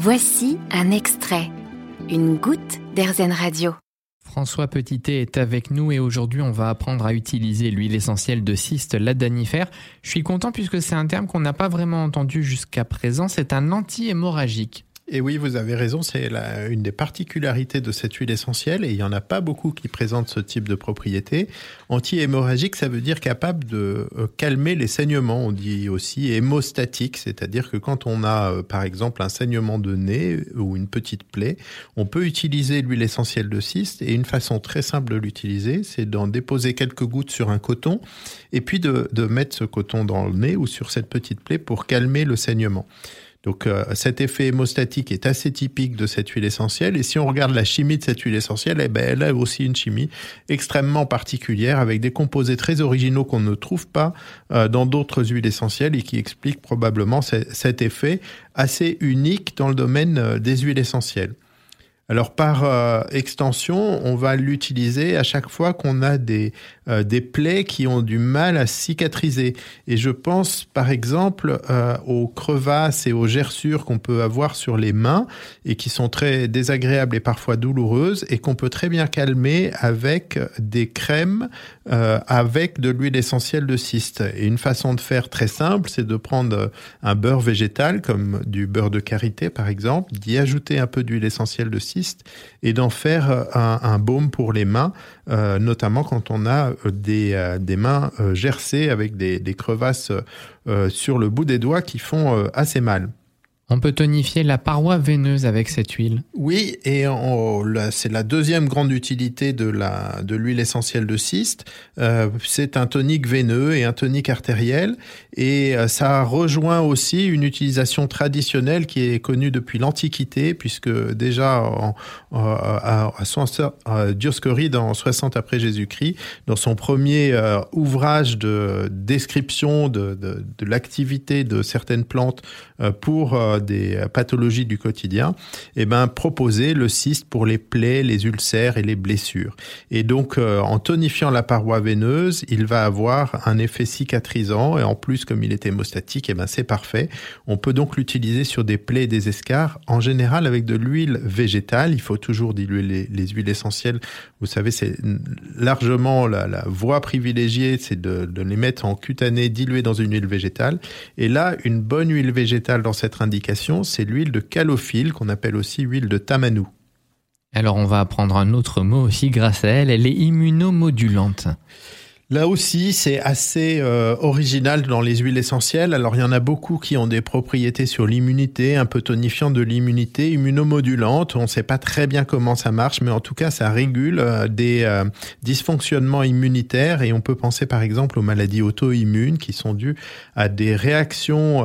Voici un extrait, une goutte d'Airzen Radio. François Petitet est avec nous et aujourd'hui on va apprendre à utiliser l'huile essentielle de cyste ladanifère. Je suis content puisque c'est un terme qu'on n'a pas vraiment entendu jusqu'à présent, c'est un anti-hémorragique. Et oui, vous avez raison, c'est une des particularités de cette huile essentielle, et il n'y en a pas beaucoup qui présentent ce type de propriété. Anti-hémorragique, ça veut dire capable de euh, calmer les saignements. On dit aussi hémostatique, c'est-à-dire que quand on a, euh, par exemple, un saignement de nez ou une petite plaie, on peut utiliser l'huile essentielle de cyste, et une façon très simple de l'utiliser, c'est d'en déposer quelques gouttes sur un coton, et puis de, de mettre ce coton dans le nez ou sur cette petite plaie pour calmer le saignement. Donc euh, cet effet hémostatique est assez typique de cette huile essentielle. Et si on regarde la chimie de cette huile essentielle, eh ben, elle a aussi une chimie extrêmement particulière avec des composés très originaux qu'on ne trouve pas euh, dans d'autres huiles essentielles et qui expliquent probablement cet effet assez unique dans le domaine euh, des huiles essentielles. Alors par euh, extension, on va l'utiliser à chaque fois qu'on a des, euh, des plaies qui ont du mal à cicatriser. Et je pense par exemple euh, aux crevasses et aux gerçures qu'on peut avoir sur les mains et qui sont très désagréables et parfois douloureuses et qu'on peut très bien calmer avec des crèmes avec de l'huile essentielle de cyste. Et une façon de faire très simple, c'est de prendre un beurre végétal comme du beurre de karité par exemple, d'y ajouter un peu d'huile essentielle de cyste et d'en faire euh, un, baume pour les mains, euh, notamment quand on a euh, des, mains gercées avec des crevasses sur le bout des doigts qui font assez mal. On peut tonifier la paroi veineuse avec cette huile. Oui, et c'est la deuxième grande utilité de l'huile essentielle de cyste. Euh, c'est un tonique veineux et un tonique artériel, et euh, ça rejoint aussi une utilisation traditionnelle qui est connue depuis l'Antiquité, puisque déjà à, à Dioscoride en 60 après Jésus-Christ, dans son premier euh, ouvrage de description de, de, de l'activité de certaines plantes pour des pathologies du quotidien, eh ben, proposer le cyste pour les plaies, les ulcères et les blessures. Et donc, euh, en tonifiant la paroi veineuse, il va avoir un effet cicatrisant et en plus, comme il est hémostatique, eh ben, c'est parfait. On peut donc l'utiliser sur des plaies et des escarres, en général avec de l'huile végétale. Il faut toujours diluer les, huiles essentielles. Vous savez, c'est largement la, voie privilégiée, c'est de, de les mettre en cutané dilué dans une huile végétale. Et là, une bonne huile végétale dans cette indication c'est l'huile de calophylle qu'on appelle aussi huile de tamanou. Alors on va apprendre un autre mot aussi grâce à elle, elle est immunomodulante. Là aussi, c'est assez euh, original dans les huiles essentielles. Alors, il y en a beaucoup qui ont des propriétés sur l'immunité, un peu tonifiant de l'immunité, immunomodulante. On ne sait pas très bien comment ça marche, mais en tout cas, ça régule euh, des euh, dysfonctionnements immunitaires et on peut penser par exemple aux maladies auto-immunes qui sont dues à des réactions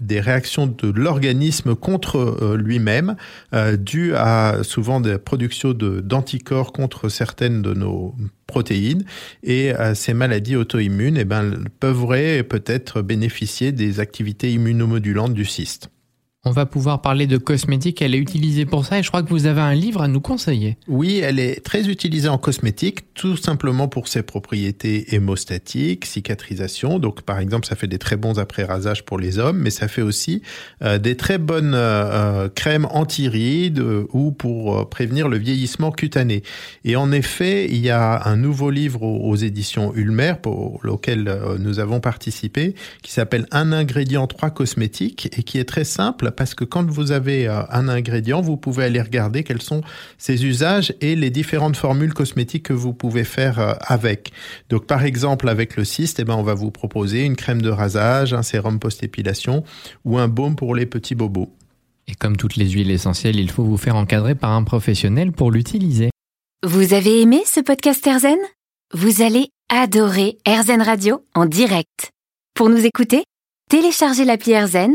des réactions de l'organisme contre euh, lui-même, euh, dues à souvent des productions d'anticorps contre certaines de nos protéines. Et euh, ces maladies auto-immunes eh ben, peuvent peut-être bénéficier des activités immunomodulantes du cyste. On va pouvoir parler de cosmétique. Elle est utilisée pour ça et je crois que vous avez un livre à nous conseiller. Oui, elle est très utilisée en cosmétique, tout simplement pour ses propriétés hémostatiques, cicatrisation. Donc, par exemple, ça fait des très bons après-rasages pour les hommes, mais ça fait aussi euh, des très bonnes euh, euh, crèmes anti-rides ou pour prévenir le vieillissement cutané. Et en effet, il y a un nouveau livre aux, éditions Ulmer pour lequel nous avons participé qui s'appelle Un ingrédient, trois cosmétiques et qui est très simple parce que quand vous avez euh, un ingrédient, vous pouvez aller regarder quels sont ses usages et les différentes formules cosmétiques que vous pouvez faire euh, avec. Donc par exemple avec le cyste, eh ben, on va vous proposer une crème de rasage, un sérum post-épilation ou un baume pour les petits bobos. Et comme toutes les huiles essentielles, il faut vous faire encadrer par un professionnel pour l'utiliser. Vous avez aimé ce podcast Erzen Vous allez adorer Erzen Radio en direct. Pour nous écouter, téléchargez l'appli Erzen